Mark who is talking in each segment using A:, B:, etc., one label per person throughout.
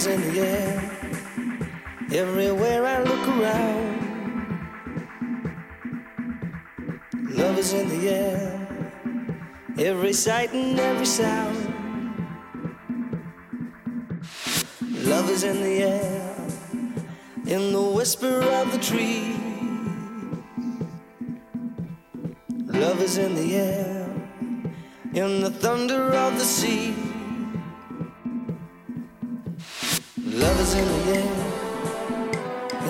A: Is in the air. Everywhere I look around. Love is in the air. Every sight and every sound. Love is in the air. In the whisper of the tree. Love is in the air. In the thunder of the sea. Love is in the air.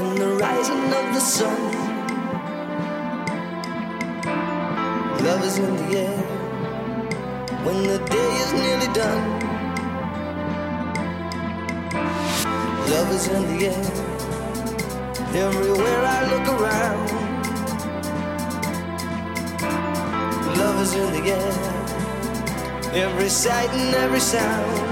A: In the rising of the sun. Love is in the air. When the day is nearly done. Love is in the air. Everywhere I look around. Love is in the air. Every sight and every sound.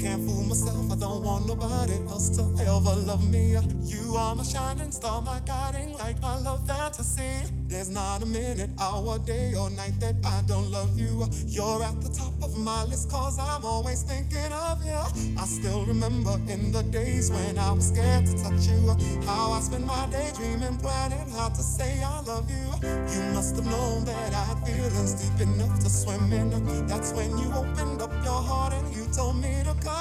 B: Can't fool myself, I don't want nobody else to ever love me. You are my shining star, my guiding light, my love fantasy. There's not a minute, hour, day, or night that I don't love you. You're at the top of my list, cause I'm always thinking of you. I still remember in the days when I was scared to touch you, how I spent my day dreaming, planning how to say I love you. You must have known that I had feelings deep enough to swim in. That's when you opened up heart and you told me to come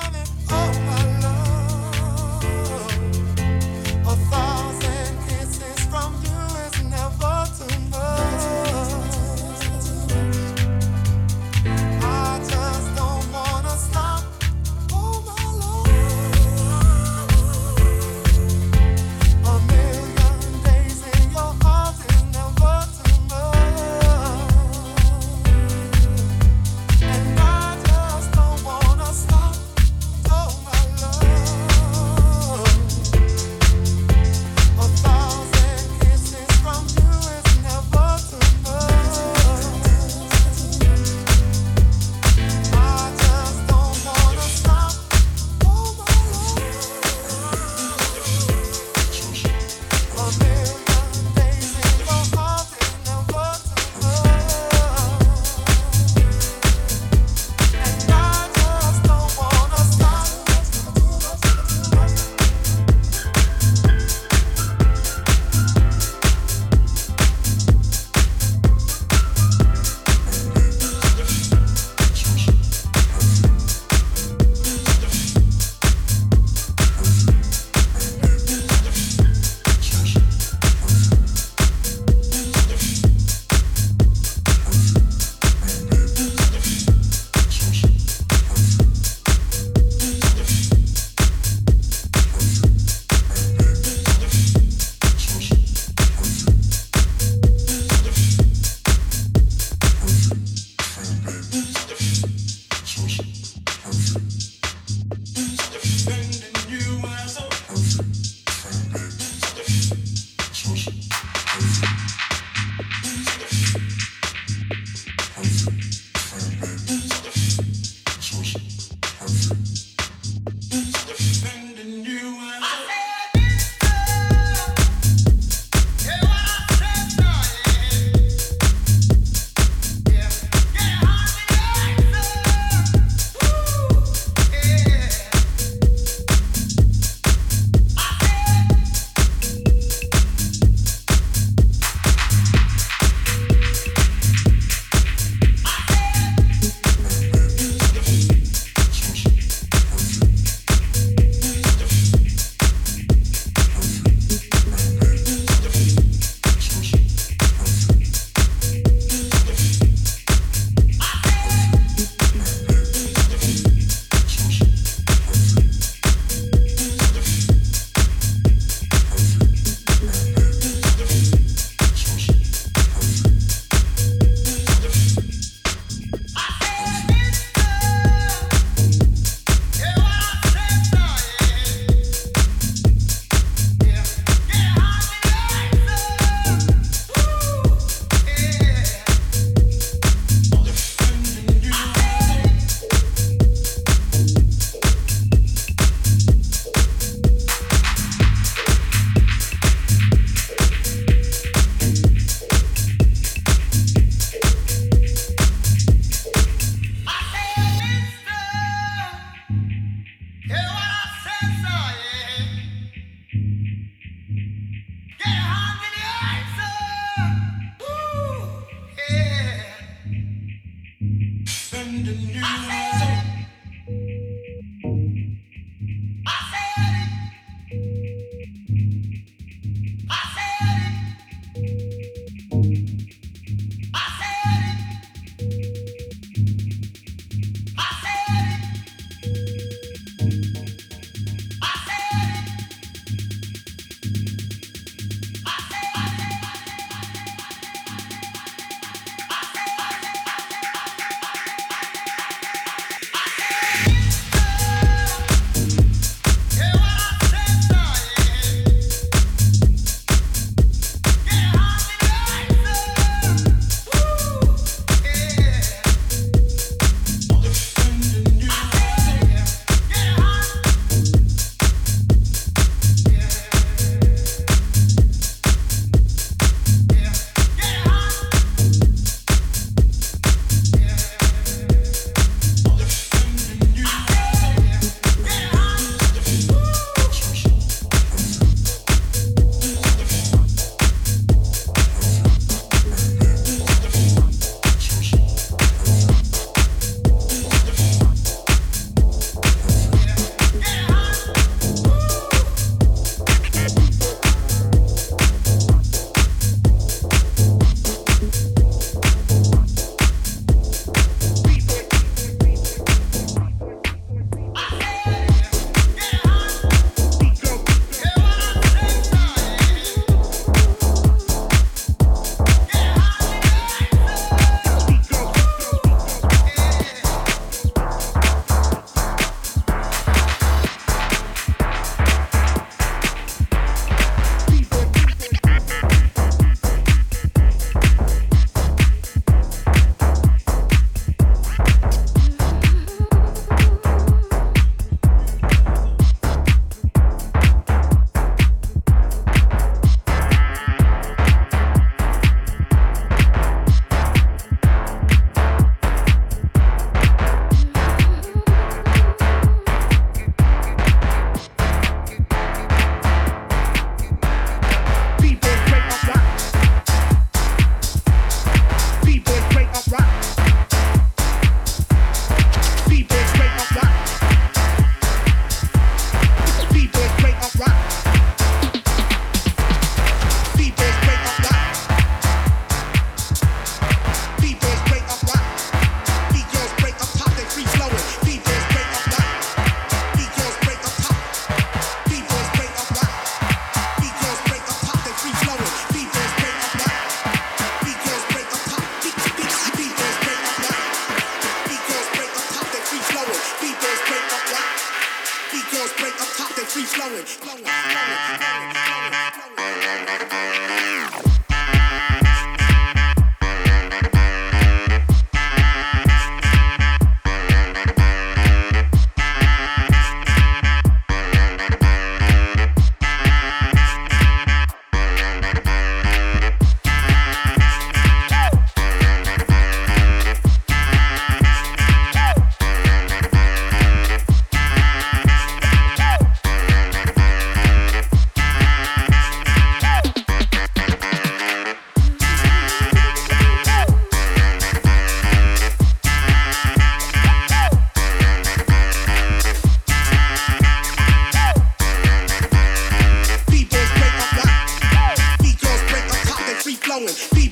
C: feeling. Be